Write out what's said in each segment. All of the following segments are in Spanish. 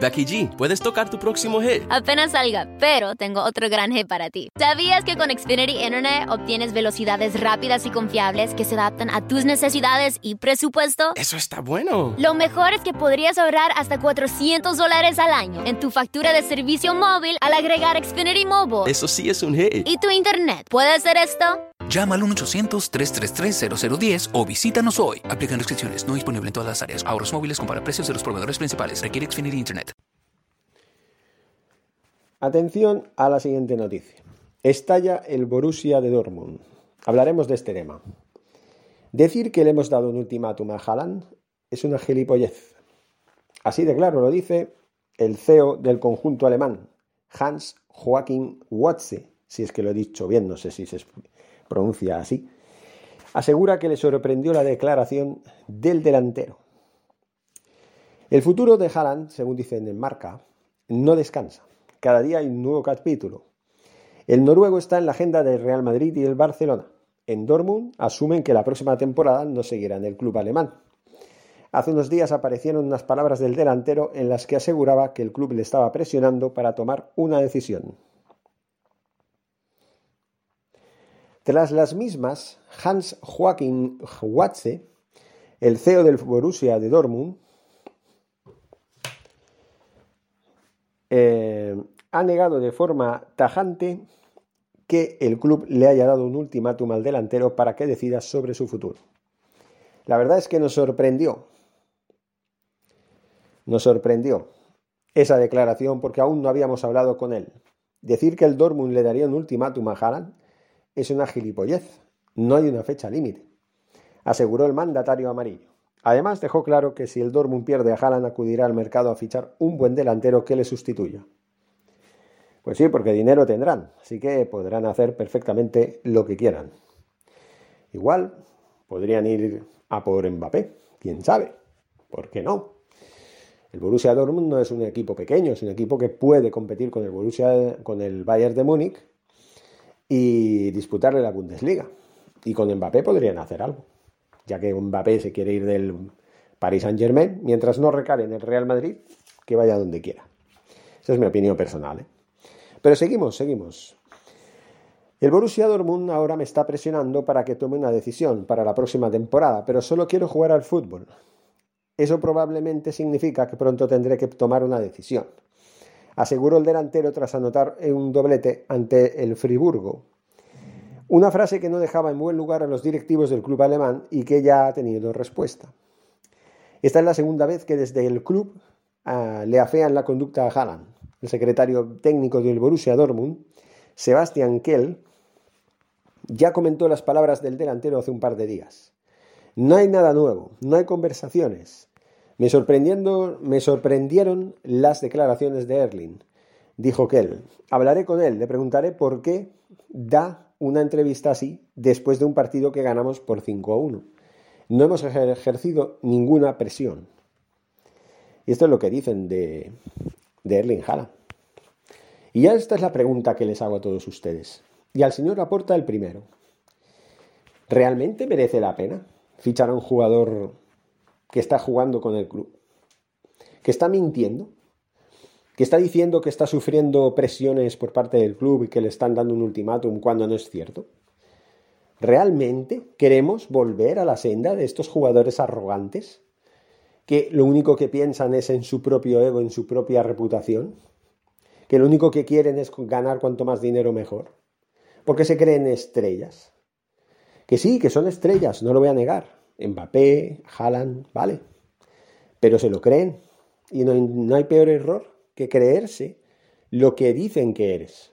Becky G, ¿puedes tocar tu próximo hit? Apenas salga, pero tengo otro gran hit para ti. ¿Sabías que con Xfinity Internet obtienes velocidades rápidas y confiables que se adaptan a tus necesidades y presupuesto? Eso está bueno. Lo mejor es que podrías ahorrar hasta 400 dólares al año en tu factura de servicio móvil al agregar Xfinity Mobile. Eso sí es un hit. ¿Y tu Internet puede hacer esto? Llama al 1-800-333-0010 o visítanos hoy. Aplican restricciones. No disponible en todas las áreas. Ahorros móviles compara precios de los proveedores principales. Requiere Xfinity Internet. Atención a la siguiente noticia. Estalla el Borussia de Dortmund. Hablaremos de este tema. Decir que le hemos dado un ultimátum a Haaland es una gilipollez. Así de claro lo dice el CEO del conjunto alemán, Hans Joachim Watze, si es que lo he dicho bien, no sé si se pronuncia así, asegura que le sorprendió la declaración del delantero. El futuro de Haaland, según dicen en marca, no descansa. Cada día hay un nuevo capítulo. El noruego está en la agenda del Real Madrid y el Barcelona. En Dortmund asumen que la próxima temporada no seguirá en el club alemán. Hace unos días aparecieron unas palabras del delantero en las que aseguraba que el club le estaba presionando para tomar una decisión. Tras las mismas, Hans Joachim Watze, el CEO del Borussia de Dortmund, eh, ha negado de forma tajante que el club le haya dado un ultimátum al delantero para que decida sobre su futuro. La verdad es que nos sorprendió. Nos sorprendió esa declaración porque aún no habíamos hablado con él. Decir que el Dortmund le daría un ultimátum a Haaland es una gilipollez. No hay una fecha límite, aseguró el mandatario amarillo. Además dejó claro que si el Dortmund pierde a Haaland acudirá al mercado a fichar un buen delantero que le sustituya. Pues sí, porque dinero tendrán, así que podrán hacer perfectamente lo que quieran. Igual podrían ir a por Mbappé, quién sabe, ¿por qué no? El Borussia Dortmund no es un equipo pequeño, es un equipo que puede competir con el Borussia, con el Bayern de Múnich y disputarle la Bundesliga. Y con Mbappé podrían hacer algo, ya que Mbappé se quiere ir del Paris Saint Germain, mientras no recale en el Real Madrid, que vaya donde quiera. Esa es mi opinión personal. ¿eh? Pero seguimos, seguimos. El Borussia Dortmund ahora me está presionando para que tome una decisión para la próxima temporada, pero solo quiero jugar al fútbol. Eso probablemente significa que pronto tendré que tomar una decisión. Aseguró el delantero tras anotar un doblete ante el Friburgo. Una frase que no dejaba en buen lugar a los directivos del club alemán y que ya ha tenido respuesta. Esta es la segunda vez que desde el club uh, le afean la conducta a Haaland el secretario técnico del Borussia Dortmund, Sebastian Kell, ya comentó las palabras del delantero hace un par de días. No hay nada nuevo, no hay conversaciones. Me, sorprendiendo, me sorprendieron las declaraciones de Erling, dijo Kell. Hablaré con él, le preguntaré por qué da una entrevista así después de un partido que ganamos por 5 a 1. No hemos ejercido ninguna presión. Y esto es lo que dicen de, de Erling Haaland. Y ya esta es la pregunta que les hago a todos ustedes. Y al señor aporta el primero. ¿Realmente merece la pena fichar a un jugador que está jugando con el club? ¿Que está mintiendo? ¿Que está diciendo que está sufriendo presiones por parte del club y que le están dando un ultimátum cuando no es cierto? ¿Realmente queremos volver a la senda de estos jugadores arrogantes? que lo único que piensan es en su propio ego, en su propia reputación, que lo único que quieren es ganar cuanto más dinero mejor, porque se creen estrellas. Que sí, que son estrellas, no lo voy a negar. Mbappé, Haaland, vale. Pero se lo creen. Y no, no hay peor error que creerse lo que dicen que eres.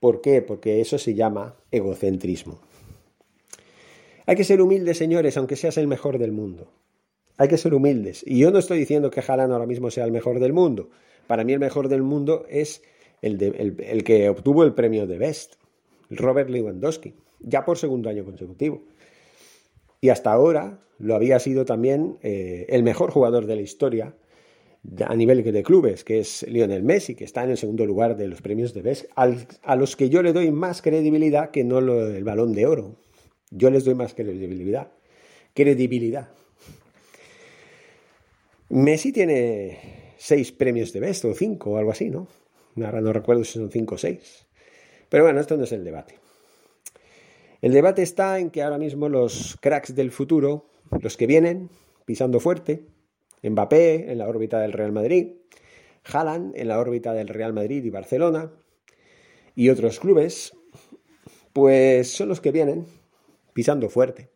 ¿Por qué? Porque eso se llama egocentrismo. Hay que ser humildes, señores, aunque seas el mejor del mundo. Hay que ser humildes. Y yo no estoy diciendo que Haaland ahora mismo sea el mejor del mundo, para mí el mejor del mundo es el, de, el, que obtuvo el premio de Best, Robert Lewandowski, ya por segundo año consecutivo. Y hasta ahora lo había sido también eh, el mejor jugador de la historia a nivel de clubes, que es Lionel Messi, que está en el segundo lugar de los premios de Best, a los que yo le doy más credibilidad que no el balón de oro. Yo les doy más credibilidad. Credibilidad. Messi tiene seis premios de Best o cinco o algo así, ¿no? Ahora no recuerdo si son cinco o seis. Pero bueno, esto no es el debate. El debate está en que ahora mismo los cracks del futuro, los que vienen pisando fuerte, Mbappé en la órbita del Real Madrid, Haaland en la órbita del Real Madrid y Barcelona, y otros clubes, pues son los que vienen pisando fuerte.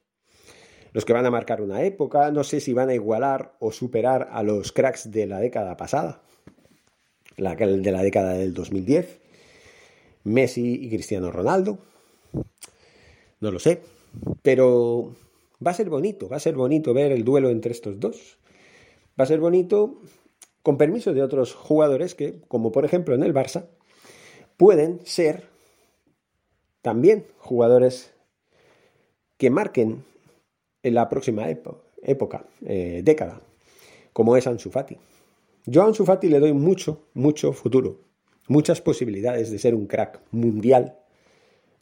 Los que van a marcar una época, no sé si van a igualar o superar a los cracks de la década pasada, la de la década del 2010, Messi y Cristiano Ronaldo, no lo sé, pero va a ser bonito, va a ser bonito ver el duelo entre estos dos, va a ser bonito con permiso de otros jugadores que, como por ejemplo en el Barça, pueden ser también jugadores que marquen en la próxima época, eh, década, como es Ansu Fati. Yo a Ansu Fati le doy mucho, mucho futuro, muchas posibilidades de ser un crack mundial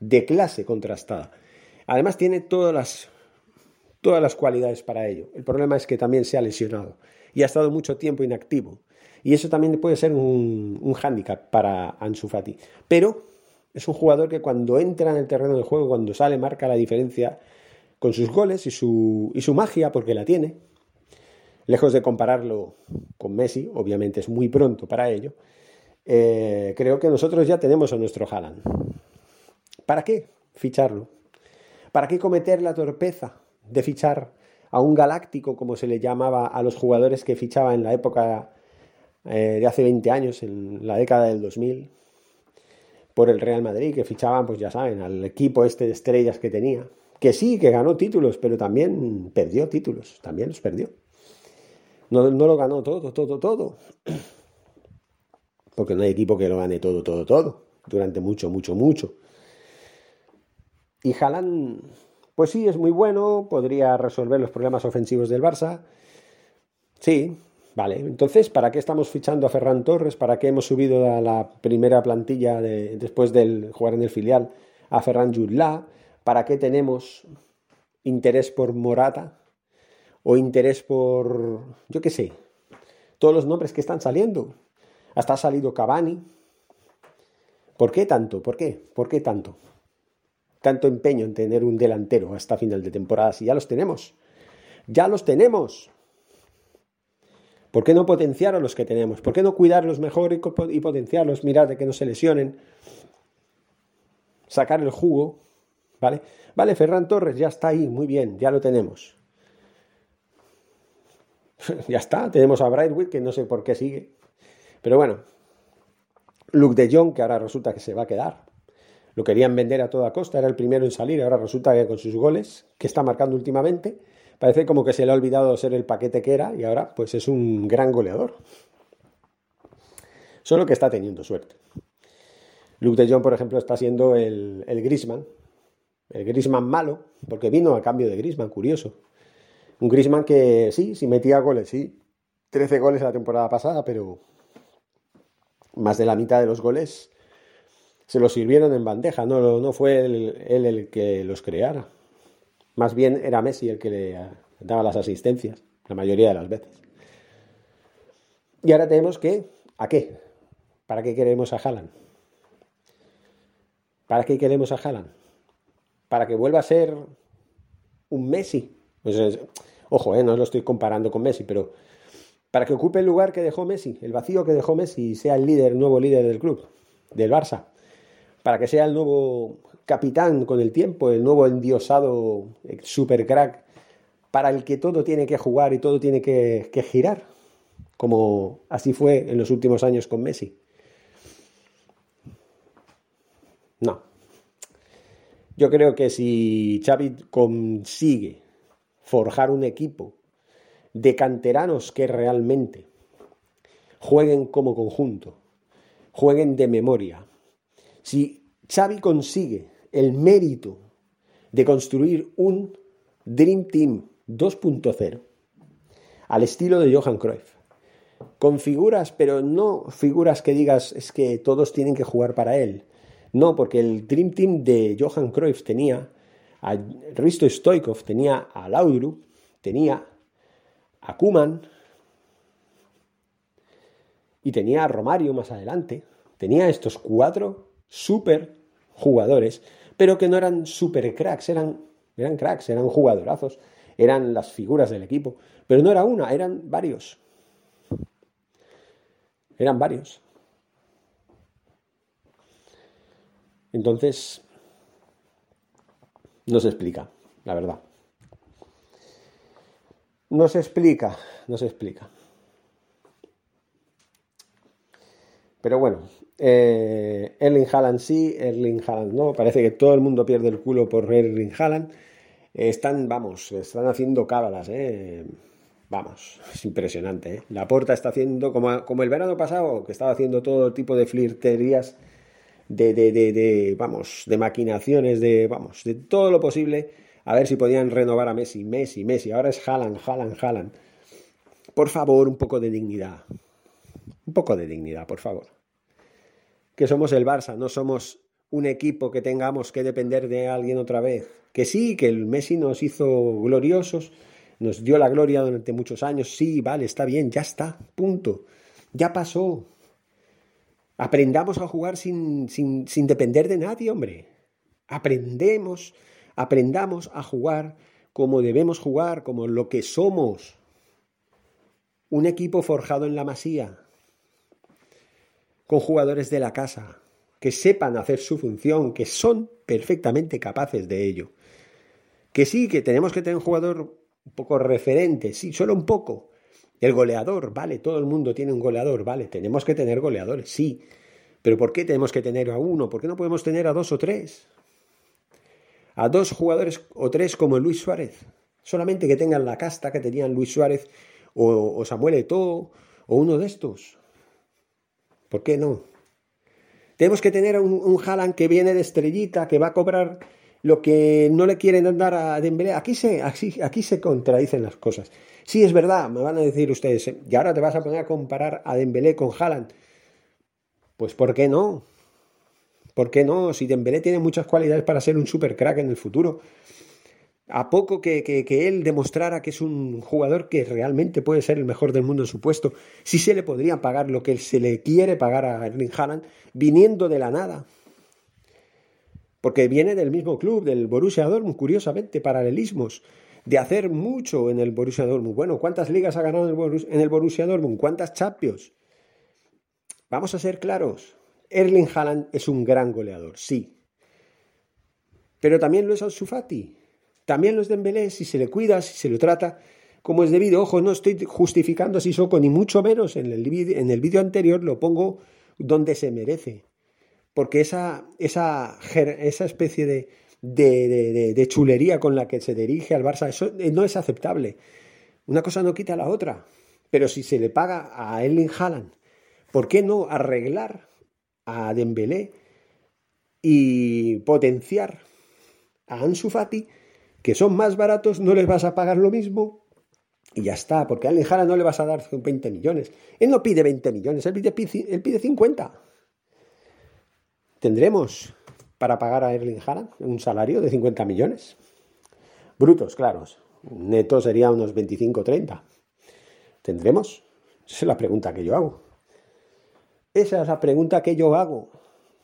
de clase contrastada. Además tiene todas las, todas las cualidades para ello. El problema es que también se ha lesionado y ha estado mucho tiempo inactivo. Y eso también puede ser un, un hándicap para Ansu Fati. Pero es un jugador que cuando entra en el terreno de juego, cuando sale, marca la diferencia con sus goles y su, y su magia, porque la tiene. Lejos de compararlo con Messi, obviamente es muy pronto para ello, eh, creo que nosotros ya tenemos a nuestro Haaland. ¿Para qué ficharlo? ¿Para qué cometer la torpeza de fichar a un galáctico, como se le llamaba a los jugadores que fichaba en la época eh, de hace 20 años, en la década del 2000, por el Real Madrid, que fichaban, pues ya saben, al equipo este de estrellas que tenía? que sí, que ganó títulos, pero también perdió títulos, también los perdió. No, lo ganó todo, todo, todo. Porque no hay equipo que lo gane todo, todo, todo, durante mucho, mucho, mucho. Y Haaland, pues sí, es muy bueno, podría resolver los problemas ofensivos del Barça. Sí, vale. Entonces, ¿para qué estamos fichando a Ferran Torres? ¿Para qué hemos subido a la primera plantilla después de jugar en el filial a Ferran Jutla? ¿Para qué tenemos interés por Morata? ¿O interés por, yo qué sé, todos los nombres que están saliendo? Hasta ha salido Cavani. ¿Por qué tanto? ¿Por qué? ¿Por qué tanto? Tanto empeño en tener un delantero hasta final de temporada, si ya los tenemos. Ya los tenemos. ¿Por qué no potenciar a los que tenemos? ¿Por qué no cuidarlos mejor y potenciarlos? Mirad de que no se lesionen. Sacar el jugo ¿Vale? Vale, Ferran Torres ya está ahí, muy bien, ya lo tenemos. ya está, tenemos a Brightwood, que no sé por qué sigue. Pero bueno, Luke de Jong, que ahora resulta que se va a quedar. Lo querían vender a toda costa, era el primero en salir, ahora resulta que con sus goles, que está marcando últimamente, parece como que se le ha olvidado ser el paquete que era y ahora pues es un gran goleador. Solo que está teniendo suerte. Luke de Jong, por ejemplo, está siendo el, el Grisman, el Grisman malo, porque vino a cambio de Grisman, curioso. Un Grisman que sí, sí metía goles, sí. 13 goles la temporada pasada, pero más de la mitad de los goles se los sirvieron en bandeja, no, no fue él, el que los creara. Más bien era Messi el que le daba las asistencias, la mayoría de las veces. Y ahora tenemos que, ¿a qué? ¿Para qué queremos a Haaland? ¿Para qué queremos a Haaland? para que vuelva a ser un Messi. Pues ojo, eh, no lo estoy comparando con Messi, pero para que ocupe el lugar que dejó Messi, el vacío que dejó Messi y sea el líder, el nuevo líder del club, del Barça. Para que sea el nuevo capitán con el tiempo, el nuevo endiosado eh, super crack, para el que todo tiene que jugar y todo tiene que girar, como así fue en los últimos años con Messi. No, yo creo que si Xavi consigue forjar un equipo de canteranos que realmente jueguen como conjunto, jueguen de memoria. Si Xavi consigue el mérito de construir un Dream Team 2.0 al estilo de Johan Cruyff, con figuras, pero no figuras que digas es que todos tienen que jugar para él. No, porque el Dream Team de Johan Cruyff tenía a Risto Stoikov, tenía a Laudrup, tenía a Kuman y tenía a Romario más adelante. Tenía estos cuatro super jugadores, pero que no eran super cracks, eran, eran cracks, eran jugadorazos, eran las figuras del equipo. Pero no era una, eran varios. Eran varios. Entonces, no se explica, la verdad. No se explica, no se explica. Pero bueno, eh, Erling Haaland sí, Erling Haaland no. Parece que todo el mundo pierde el culo por Erling Haaland. están, vamos, están haciendo cábalas, ¿eh? Vamos, es impresionante. ¿eh? La Porta está haciendo, como, como el verano pasado, que estaba haciendo todo tipo de flirterías, de, de, de, de, vamos, de maquinaciones, de, vamos, de todo lo posible, a ver si podían renovar a Messi, Messi, Messi. Ahora es Haaland, Haaland, Haaland. Por favor, un poco de dignidad. Un poco de dignidad, por favor. Que somos el Barça, no somos un equipo que tengamos que depender de alguien otra vez. Que sí, que el Messi nos hizo gloriosos, nos dio la gloria durante muchos años. Sí, vale, está bien, ya está, punto. Ya pasó. Aprendamos a jugar sin, sin, sin depender de nadie, hombre. Aprendemos, aprendamos a jugar como debemos jugar, como lo que somos. Un equipo forjado en la masía, con jugadores de la casa, que sepan hacer su función, que son perfectamente capaces de ello. Que sí, que tenemos que tener un jugador un poco referente, sí, solo un poco. El goleador, vale, todo el mundo tiene un goleador, vale, tenemos que tener goleadores, sí. Pero ¿por qué tenemos que tener a uno? ¿Por qué no podemos tener a dos o tres? A dos jugadores o tres como Luis Suárez. Solamente que tengan la casta que tenían Luis Suárez o, o Samuel Eto'o o uno de estos. ¿Por qué no? Tenemos que tener un, un que viene de estrellita, que va a cobrar lo que no le quieren dar a Dembélé. Aquí se, aquí, se contradicen las cosas. Sí, es verdad, me van a decir ustedes, y ahora te vas a poner a comparar a Dembélé con Haaland. Pues ¿por qué no? ¿Por qué no? Si Dembélé tiene muchas cualidades para ser un super crack en el futuro a poco que, él demostrara que es un jugador que realmente puede ser el mejor del mundo en su puesto, si se le podría pagar lo que se le quiere pagar a Erling Haaland viniendo de la nada. Porque viene del mismo club, del Borussia Dortmund, curiosamente, paralelismos, de hacer mucho en el Borussia Dortmund. Bueno, ¿cuántas ligas ha ganado en el Borussia Dortmund? ¿Cuántas Champions? Vamos a ser claros. Erling Haaland es un gran goleador, sí. Pero también lo es Ansu también los Dembélé, si se le cuida, si se lo trata como es debido, ojo, no estoy justificando a Sissoko, ni mucho menos en el, en el vídeo anterior lo pongo donde se merece. Porque esa, esa, esa especie de, de, chulería con la que se dirige al Barça, eso eh, no es aceptable. Una cosa no quita la otra. Pero si se le paga a Erling Haaland, ¿por qué no arreglar a Dembélé y potenciar a Ansu Fati que son más baratos, no les vas a pagar lo mismo y ya está, porque a Alejara no le vas a dar 20 millones. Él no pide 20 millones, él pide, él pide 50. Tendremos para pagar a Erling Haaland un salario de 50 millones. Brutos, claros. Neto sería unos 25 o 30. ¿Tendremos? Esa es la pregunta que yo hago. Esa es la pregunta que yo hago.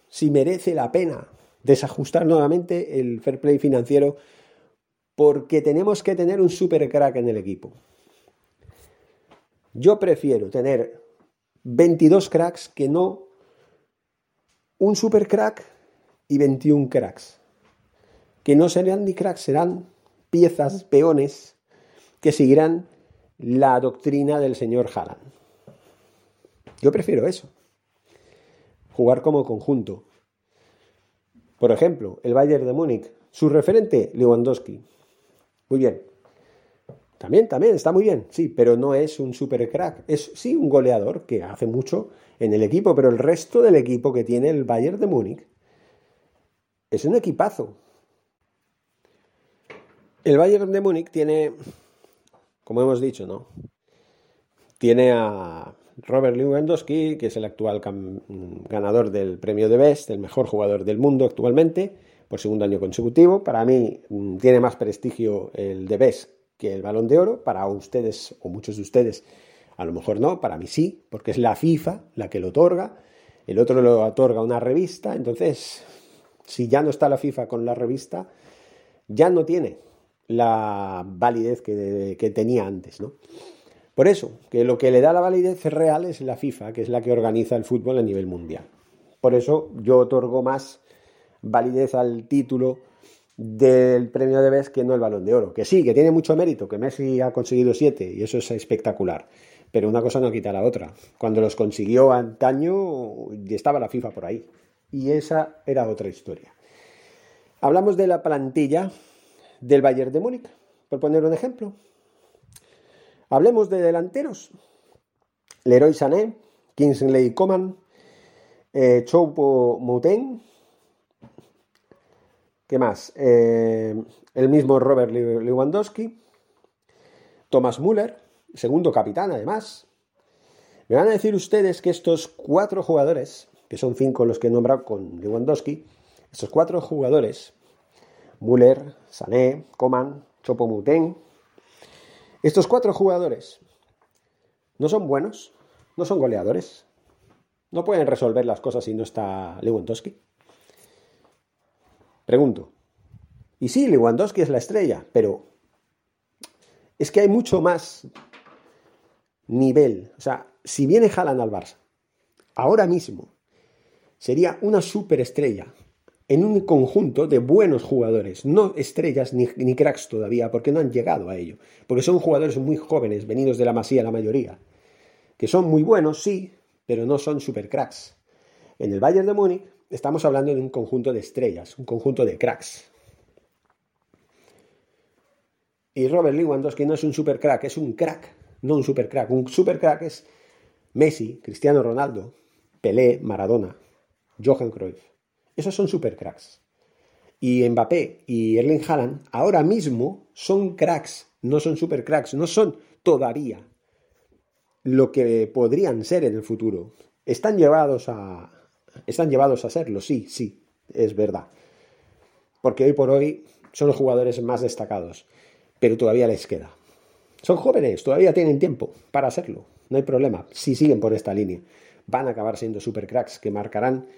Si merece la pena desajustar nuevamente el fair play financiero porque tenemos que tener un super crack en el equipo. Yo prefiero tener 22 cracks que no un super crack y 21 cracks. Que no serán ni cracks, serán piezas, peones, que seguirán la doctrina del señor Haaland. Yo prefiero eso. Jugar como conjunto. Por ejemplo, el Bayern de Múnich, su referente, Lewandowski. Muy bien. También, también, está muy bien, sí, pero no es un super crack. Es sí un goleador que hace mucho en el equipo, pero el resto del equipo que tiene el Bayern de Múnich es un equipazo. El Bayern de Múnich tiene, como hemos dicho, ¿no? Tiene a Robert Lewandowski, que es el actual ganador del premio de Best, el mejor jugador del mundo actualmente, por segundo año consecutivo. Para mí mm, tiene más prestigio el de Best que el balón de oro. Para ustedes, o muchos de ustedes, a lo mejor no, para mí sí, porque es la FIFA la que lo otorga. El otro lo otorga una revista. Entonces, si ya no está la FIFA con la revista, ya no tiene la validez que, que tenía antes, ¿no? Por eso, que lo que le da la validez real es la FIFA, que es la que organiza el fútbol a nivel mundial. Por eso yo otorgo más validez al título del premio de Best que no el balón de oro. Que sí, que tiene mucho mérito, que Messi ha conseguido siete y eso es espectacular. Pero una cosa no quita la otra. Cuando los consiguió antaño estaba la FIFA por ahí. Y esa era otra historia. Hablamos de la plantilla del Bayern de Múnich, por poner un ejemplo. Hablemos de delanteros. Leroy Sané, Kingsley Coman, eh, Choupo Mouteng. ¿Qué más? Eh, el mismo Robert Lewandowski. Thomas Müller, segundo capitán además. Me van a decir ustedes que estos cuatro jugadores, que son cinco los que he nombrado con Lewandowski, estos cuatro jugadores, Müller, Sané, Coman, Chopo Mutén, estos cuatro jugadores no son buenos, no son goleadores, no pueden resolver las cosas si no está Lewandowski. Pregunto. Y sí, Lewandowski es la estrella, pero es que hay mucho más nivel. O sea, si viene Haaland al Barça, ahora mismo, sería una superestrella en un conjunto de buenos jugadores, no estrellas ni, cracks todavía, porque no han llegado a ello, porque son jugadores muy jóvenes, venidos de la masía la mayoría, que son muy buenos, sí, pero no son super cracks. En el Bayern de Múnich estamos hablando de un conjunto de estrellas, un conjunto de cracks. Y Robert Lewandowski no es un super crack, es un crack, no un super crack. Un super crack es Messi, Cristiano Ronaldo, Pelé, Maradona, Johan Cruyff. Esos son super cracks. Y Mbappé y Erling Haaland ahora mismo son cracks, no son super cracks, no son todavía lo que podrían ser en el futuro. Están llevados a están llevados a serlo, sí, sí, es verdad. Porque hoy por hoy son los jugadores más destacados, pero todavía les queda. Son jóvenes, todavía tienen tiempo para hacerlo, no hay problema. Si siguen por esta línea, van a acabar siendo super cracks que marcarán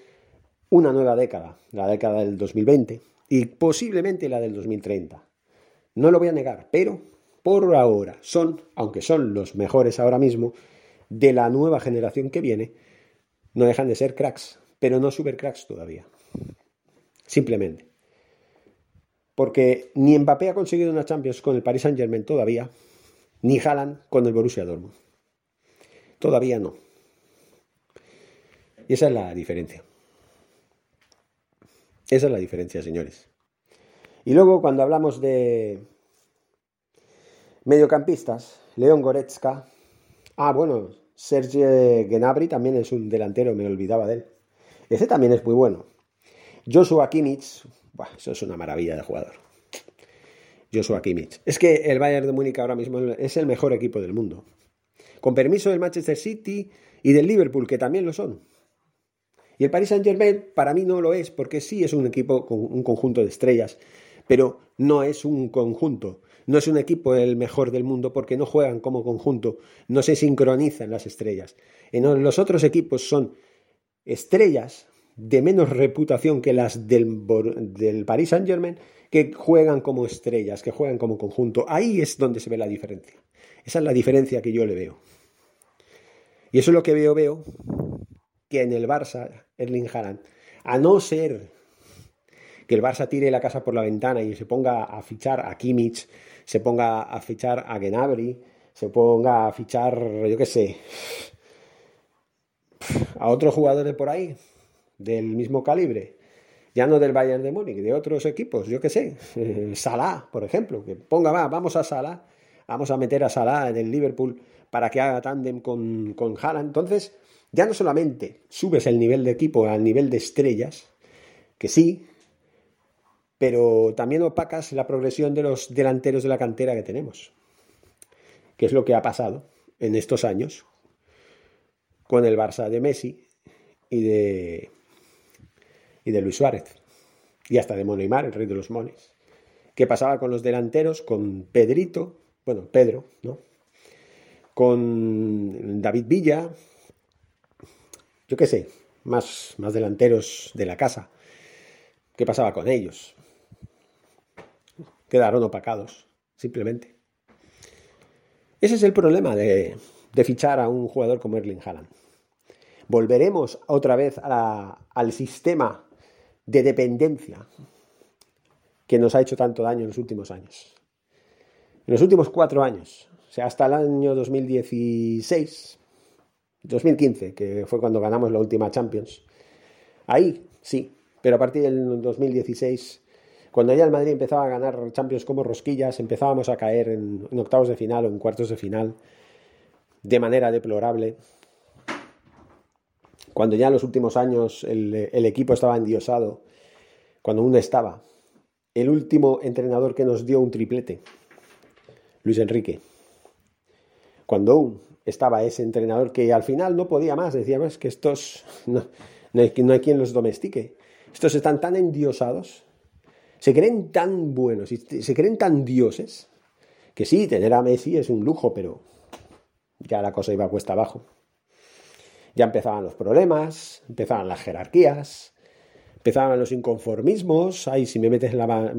una nueva década, la década del 2020 y posiblemente la del 2030. No lo voy a negar, pero por ahora son, aunque son los mejores ahora mismo, de la nueva generación que viene, no dejan de ser cracks, pero no super cracks todavía. Simplemente. Porque ni Mbappé ha conseguido una Champions con el Paris Saint Germain todavía, ni Haaland con el Borussia Dortmund. Todavía no. Y esa es la diferencia. Esa es la diferencia, señores. Y luego cuando hablamos de mediocampistas, León Goretzka. Ah, bueno, Serge Gnabry también es un delantero, me olvidaba de él. Ese también es muy bueno. Joshua Kimmich, eso es una maravilla de jugador. Joshua Kimmich. Es que el Bayern de Múnich ahora mismo es el mejor equipo del mundo. Con permiso del Manchester City y del Liverpool, que también lo son. Y el Paris Saint-Germain para mí no lo es, porque sí es un equipo con un conjunto de estrellas, pero no es un conjunto. No es un equipo el mejor del mundo porque no juegan como conjunto, no se sincronizan las estrellas. En los otros equipos son estrellas de menos reputación que las del, del Paris Saint Germain, que juegan como estrellas, que juegan como conjunto. Ahí es donde se ve la diferencia. Esa es la diferencia que yo le veo. Y eso es lo que veo, veo que en el Barça, Erling Haaland, a no ser que el Barça tire la casa por la ventana y se ponga a fichar a Kimmich, se ponga a fichar a Gnabry, se ponga a fichar, yo qué sé, a otros jugadores por ahí, del mismo calibre, ya no del Bayern de Múnich, de otros equipos, yo qué sé, Salah, por ejemplo, que ponga, va, vamos a Salah vamos a meter a Salah en el Liverpool para que haga tándem con, con Haaland. Entonces, ya no solamente subes el nivel de equipo al nivel de estrellas, que sí, pero también opacas la progresión de los delanteros de la cantera que tenemos, que es lo que ha pasado en estos años con el Barça de Messi y de, y de Luis Suárez, y hasta de Moneymar, el rey de los mones. ¿Qué pasaba con los delanteros? Con Pedrito, bueno, Pedro, ¿no? Con David Villa, yo qué sé, más, más delanteros de la casa. ¿Qué pasaba con ellos? Quedaron opacados, simplemente. Ese es el problema de, de fichar a un jugador como Erling Haaland. Volveremos otra vez al sistema de dependencia que nos ha hecho tanto daño en los últimos años. En los últimos cuatro años, o sea, hasta el año 2016, 2015, que fue cuando ganamos la última Champions. Ahí, sí, pero a partir del 2016, cuando ya el Madrid empezaba a ganar Champions como rosquillas, empezábamos a caer en, octavos de final o en cuartos de final de manera deplorable. Cuando ya en los últimos años el, equipo estaba endiosado, cuando uno estaba el último entrenador que nos dio un triplete, Luis Enrique. Cuando aún estaba ese entrenador que al final no podía más, decía, más que estos no, hay, no hay quien los domestique. Estos están tan endiosados, se creen tan buenos y se creen tan dioses, que sí, tener a Messi es un lujo, pero ya la cosa iba a cuesta abajo. Ya empezaban los problemas, empezaban las jerarquías, Empezaban los inconformismos, ahí si me metes en, la,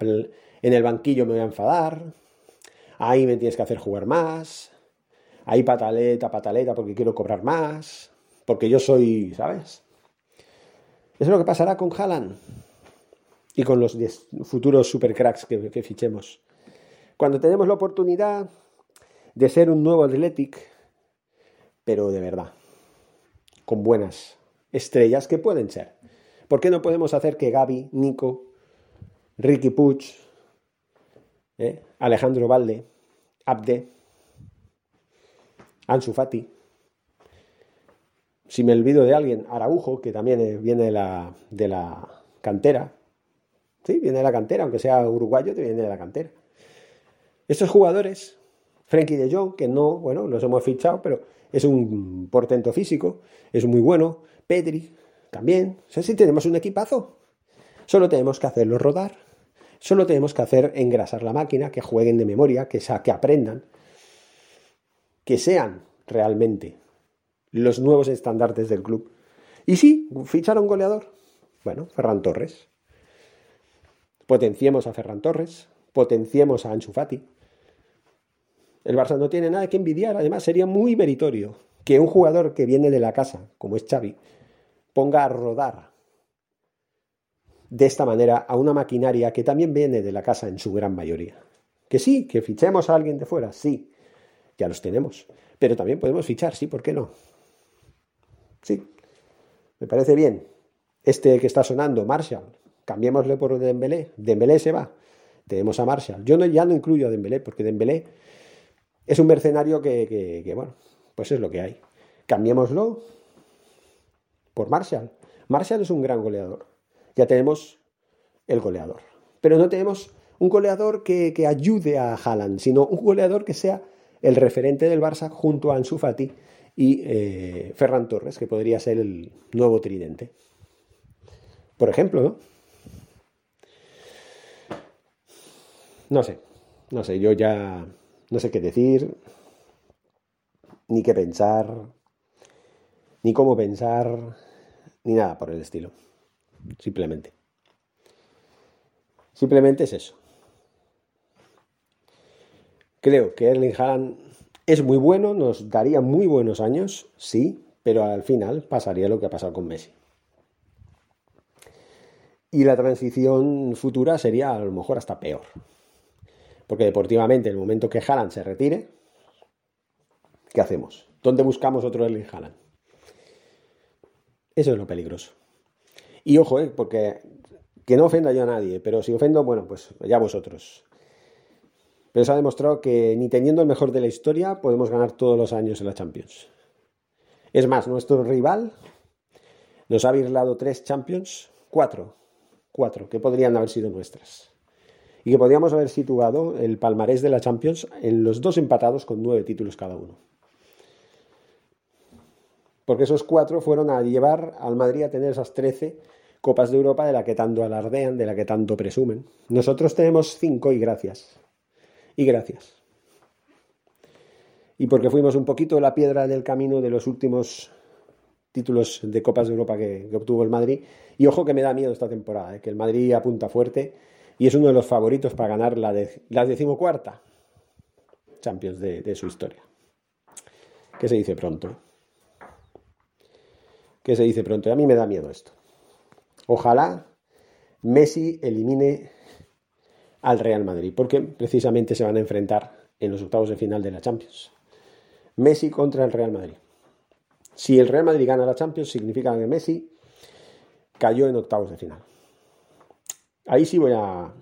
en, el banquillo me voy a enfadar, ahí me tienes que hacer jugar más, ahí pataleta, pataleta porque quiero cobrar más, porque yo soy, ¿sabes? Eso es lo que pasará con Haaland y con los futuros supercracks que, que fichemos. Cuando tenemos la oportunidad de ser un nuevo Athletic, pero de verdad, con buenas estrellas que pueden ser. ¿Por qué no podemos hacer que Gaby, Nico, Ricky Puch, eh, Alejandro Valde, Abde, Ansu Fati, si me olvido de alguien, Araujo, que también viene de la, de la cantera, sí, viene de la cantera, aunque sea uruguayo, te viene de la cantera. Estos jugadores, Frenkie de Jong, que no, bueno, los hemos fichado, pero es un portento físico, es muy bueno, Pedri, también, si tenemos un equipazo. Solo tenemos que hacerlo rodar. Solo tenemos que hacer engrasar la máquina, que jueguen de memoria, que, que aprendan. Que sean realmente los nuevos estandartes del club. Y sí, fichar a un goleador. Bueno, Ferran Torres. Potenciemos a Ferran Torres. Potenciemos a Ansu Fati. El Barça no tiene nada que envidiar. Además, sería muy meritorio que un jugador que viene de la casa, como es Xavi, ponga a rodar de esta manera a una maquinaria que también viene de la casa en su gran mayoría. Que sí, que fichemos a alguien de fuera, sí, ya los tenemos, pero también podemos fichar, sí, ¿por qué no? Sí, me parece bien. Este que está sonando, Marshall, cambiémosle por Dembélé, Dembélé se va, tenemos a Marshall. Yo no, ya no incluyo a Dembélé, porque Dembélé es un mercenario que, que bueno, pues es lo que hay. Cambiémoslo, por Marshall. Marshall es un gran goleador. Ya tenemos el goleador. Pero no tenemos un goleador que, ayude a Haaland, sino un goleador que sea el referente del Barça junto a Ansu Fati y eh, Ferran Torres, que podría ser el nuevo tridente. Por ejemplo, ¿no? No sé, no sé, yo ya no sé qué decir, ni qué pensar, ni cómo pensar, ni nada por el estilo. Simplemente. Simplemente es eso. Creo que Erling Haaland es muy bueno, nos daría muy buenos años, sí, pero al final pasaría lo que ha pasado con Messi. Y la transición futura sería a lo mejor hasta peor. Porque deportivamente, en el momento que Haaland se retire, ¿qué hacemos? ¿Dónde buscamos otro Erling Haaland? Eso es lo peligroso. Y ojo, eh, porque que no ofenda yo a nadie, pero si ofendo, bueno, pues ya vosotros. Pero se ha demostrado que ni teniendo el mejor de la historia podemos ganar todos los años en la Champions. Es más, nuestro rival nos ha virlado tres Champions, cuatro, cuatro, que podrían haber sido nuestras. Y que podríamos haber situado el palmarés de la Champions en los dos empatados con nueve títulos cada uno. Porque esos cuatro fueron a llevar al Madrid a tener esas trece Copas de Europa de la que tanto alardean, de la que tanto presumen. Nosotros tenemos cinco y gracias. Y gracias. Y porque fuimos un poquito la piedra del camino de los últimos títulos de Copas de Europa que, obtuvo el Madrid. Y ojo que me da miedo esta temporada, ¿eh? que el Madrid apunta fuerte y es uno de los favoritos para ganar la, la decimocuarta Champions de, de su historia. ¿Qué se dice pronto? ¿Qué se dice pronto? A mí me da miedo esto. Ojalá Messi elimine al Real Madrid, porque precisamente se van a enfrentar en los octavos de final de la Champions. Messi contra el Real Madrid. Si el Real Madrid gana la Champions, significa que Messi cayó en octavos de final. Ahí sí voy a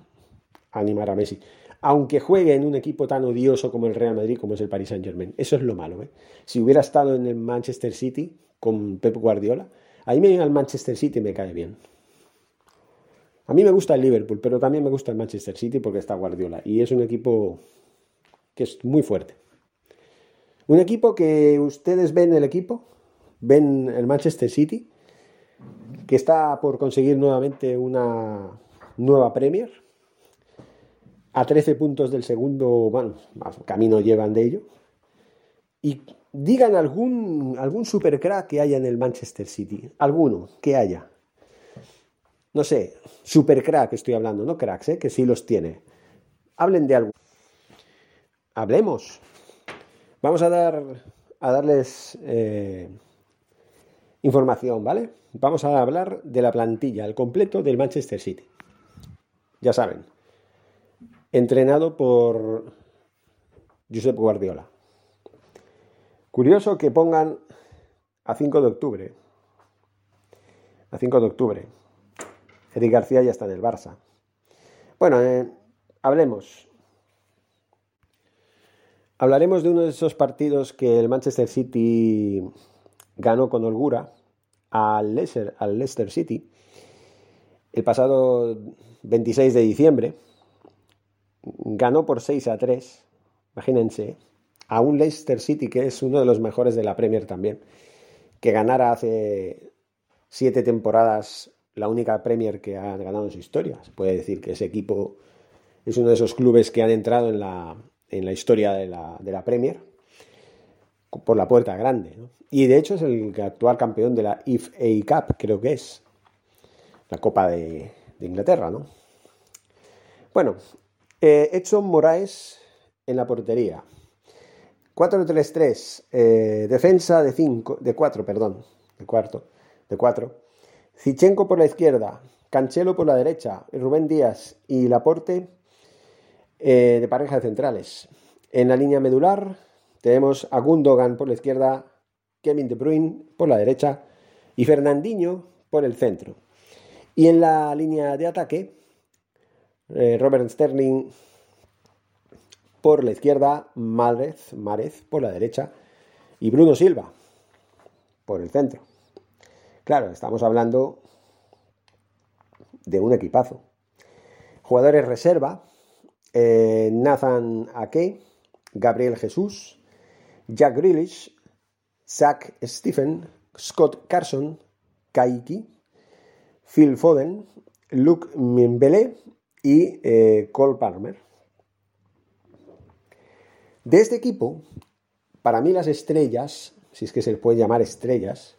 animar a Messi. Aunque juegue en un equipo tan odioso como el Real Madrid, como es el Paris Saint Germain. Eso es lo malo. ¿eh? Si hubiera estado en el Manchester City con Pep Guardiola, ahí me viene al Manchester City y me cae bien. A mí me gusta el Liverpool, pero también me gusta el Manchester City porque está Guardiola. Y es un equipo que es muy fuerte. Un equipo que ustedes ven el equipo, ven el Manchester City, que está por conseguir nuevamente una nueva Premier. A 13 puntos del segundo, camino llevan de ello. Y digan algún, algún supercrack que haya en el Manchester City. Alguno que haya no sé, super crack estoy hablando, no cracks, ¿eh? que sí los tiene. Hablen de algo. Hablemos. Vamos a dar a darles eh, información, ¿vale? Vamos a hablar de la plantilla, el completo del Manchester City. Ya saben, entrenado por Josep Guardiola. Curioso que pongan a 5 de octubre. A 5 de octubre Eric García ya está en el Barça. Bueno, eh, hablemos. Hablaremos de uno de esos partidos que el Manchester City ganó con holgura al Leicester, al Leicester City el pasado 26 de diciembre. Ganó por 6 a 3, imagínense, a un Leicester City que es uno de los mejores de la Premier también, que ganara hace siete temporadas la única Premier que ha ganado en su historia. Se puede decir que ese equipo es uno de esos clubes que han entrado en la, en la historia de la, de la, Premier por la puerta grande. Y de hecho es el actual campeón de la FA Cup, creo que es. La Copa de, Inglaterra, ¿no? Bueno, eh, Edson Moraes en la portería. 4-3-3, eh, defensa de 5, de 4, perdón, de cuarto, de 4. Zichenko por la izquierda, Cancelo por la derecha, Rubén Díaz y Laporte eh, de pareja de centrales. En la línea medular tenemos a Gundogan por la izquierda, Kevin De Bruyne por la derecha y Fernandinho por el centro. Y en la línea de ataque, eh, Robert Sterling por la izquierda, Márez, por la derecha y Bruno Silva por el centro. Claro, estamos hablando de un equipazo. Jugadores reserva, eh, Nathan Ake, Gabriel Jesús, Jack Grealish, Zach Stephen, Scott Carson, Kaiki, Phil Foden, Luke Mimbele y eh, Cole Palmer. De este equipo, para mí las estrellas, si es que se les puede llamar estrellas,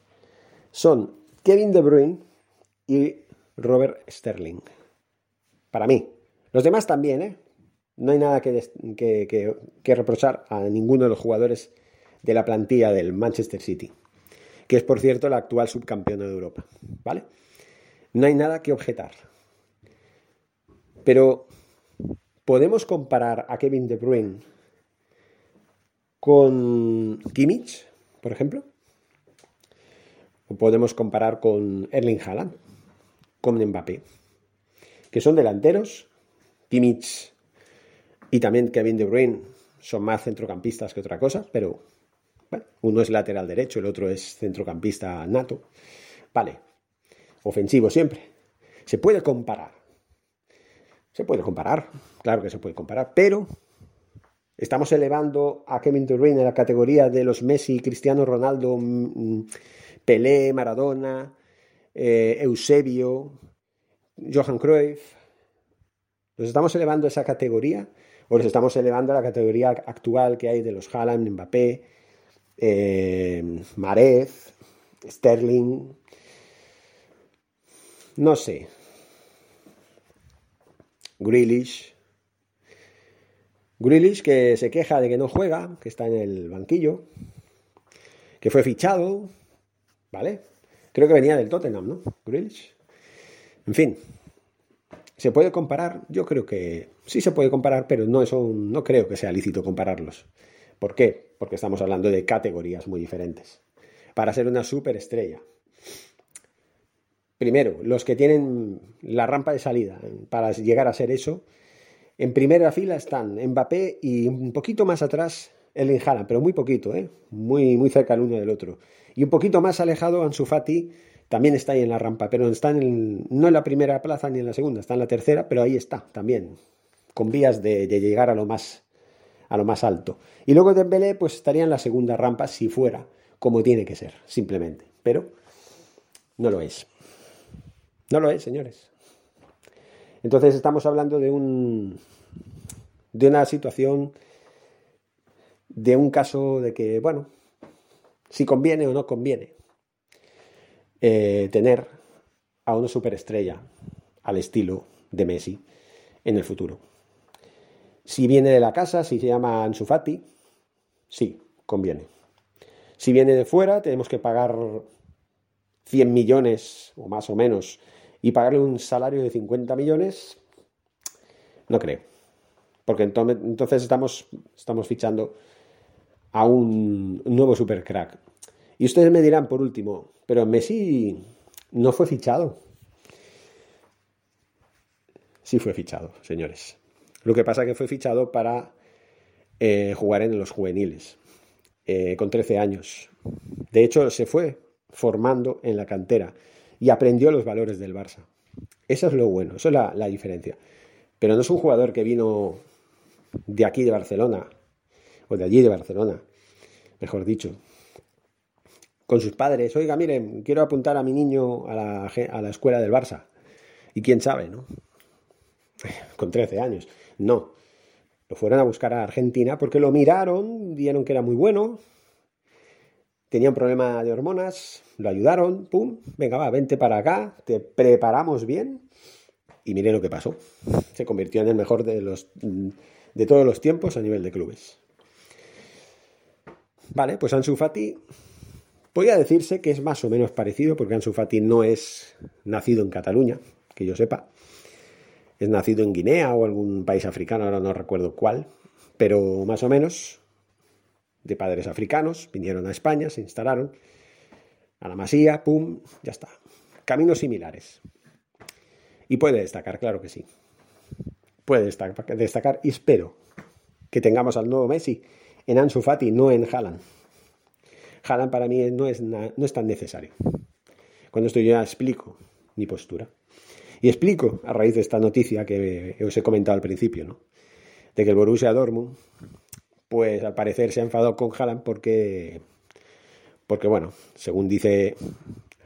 son Kevin De Bruyne y Robert Sterling. Para mí. Los demás también, ¿eh? No hay nada que, que, reprochar a ninguno de los jugadores de la plantilla del Manchester City, que es por cierto la actual subcampeona de Europa. ¿Vale? No hay nada que objetar. Pero, ¿podemos comparar a Kevin De Bruyne con Kimmich, por ejemplo? podemos comparar con Erling Haaland, con Mbappé, que son delanteros. Kimmich Y también Kevin De Bruyne son más centrocampistas que otra cosa, pero uno es lateral derecho, el otro es centrocampista nato. Vale, ofensivo siempre. Se puede comparar. Se puede comparar, claro que se puede comparar, pero estamos elevando a Kevin De Bruyne en la categoría de los Messi, Cristiano Ronaldo, mm, mm, Pelé, Maradona, eh, Eusebio, Johan Cruyff. ¿Los estamos elevando a esa categoría? ¿O los estamos elevando a la categoría actual que hay de los Haaland, Mbappé, eh, Marez, Sterling? No sé. Grealish. Grealish que se queja de que no juega, que está en el banquillo, que fue fichado, ¿vale? Creo que venía del Tottenham, ¿no? Grealish. En fin, ¿se puede comparar? Yo creo que sí se puede comparar, pero no, no creo que sea lícito compararlos. ¿Por qué? Porque estamos hablando de categorías muy diferentes. Para ser una superestrella. Primero, los que tienen la rampa de salida para llegar a ser eso, en primera fila están Mbappé y un poquito más atrás el Haaland, pero muy poquito, ¿eh? muy, muy cerca el uno del otro. Y un poquito más alejado Ansu Fati también está ahí en la rampa, pero está en no en la primera plaza ni en la segunda, está en la tercera, pero ahí está también, con vías de, llegar a lo más a lo más alto. Y luego Dembélé pues estaría en la segunda rampa si fuera como tiene que ser, simplemente, pero no lo es. No lo es, señores. Entonces estamos hablando de un de una situación de un caso de que, bueno, si conviene o no conviene eh, tener a una superestrella al estilo de Messi en el futuro. Si viene de la casa, si se llama Ansu Fati, sí, conviene. Si viene de fuera, tenemos que pagar 100 millones o más o menos y pagarle un salario de 50 millones, no creo. Porque entonces estamos, estamos fichando a un nuevo supercrack. Y ustedes me dirán, por último, pero Messi no fue fichado. Sí fue fichado, señores. Lo que pasa es que fue fichado para eh, jugar en los juveniles, eh, con 13 años. De hecho, se fue formando en la cantera y aprendió los valores del Barça. Eso es lo bueno, eso es la, la diferencia. Pero no es un jugador que vino de aquí de Barcelona, o de allí de Barcelona, mejor dicho, con sus padres, oiga, miren, quiero apuntar a mi niño a la, a la escuela del Barça. Y quién sabe, ¿no? Con 13 años. No. Lo fueron a buscar a Argentina porque lo miraron, vieron que era muy bueno, tenía un problema de hormonas, lo ayudaron, pum, venga, va, vente para acá, te preparamos bien y mire lo que pasó. Se convirtió en el mejor de, los, de todos los tiempos a nivel de clubes. Vale, pues Ansu Fati podría decirse que es más o menos parecido porque Ansu Fati no es nacido en Cataluña, que yo sepa. Es nacido en Guinea o algún país africano, ahora no recuerdo cuál, pero más o menos de padres africanos, vinieron a España, se instalaron a la masía, pum, ya está. Caminos similares. Y puede destacar, claro que sí. Puede destacar, y espero que tengamos al nuevo Messi en Ansu Fati, no en Haaland. Haaland para mí no es, no es tan necesario. Cuando estoy ya explico mi postura. Y explico, a raíz de esta noticia que os he comentado al principio, ¿no? de que el Borussia Dortmund pues al parecer se ha enfadado con Haaland porque, porque bueno, según dice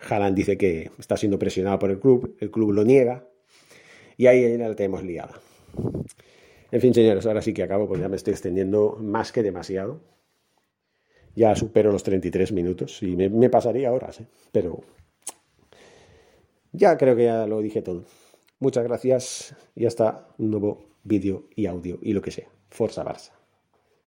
Haaland dice que está siendo presionado por el club, el club lo niega y ahí la tenemos liada. En fin, señores, ahora sí que acabo porque ya me estoy extendiendo más que demasiado. Ya supero los 33 minutos y me, pasaría horas, ¿eh? pero ya creo que ya lo dije todo. Muchas gracias y hasta un nuevo vídeo y audio y lo que sea. Forza Barça.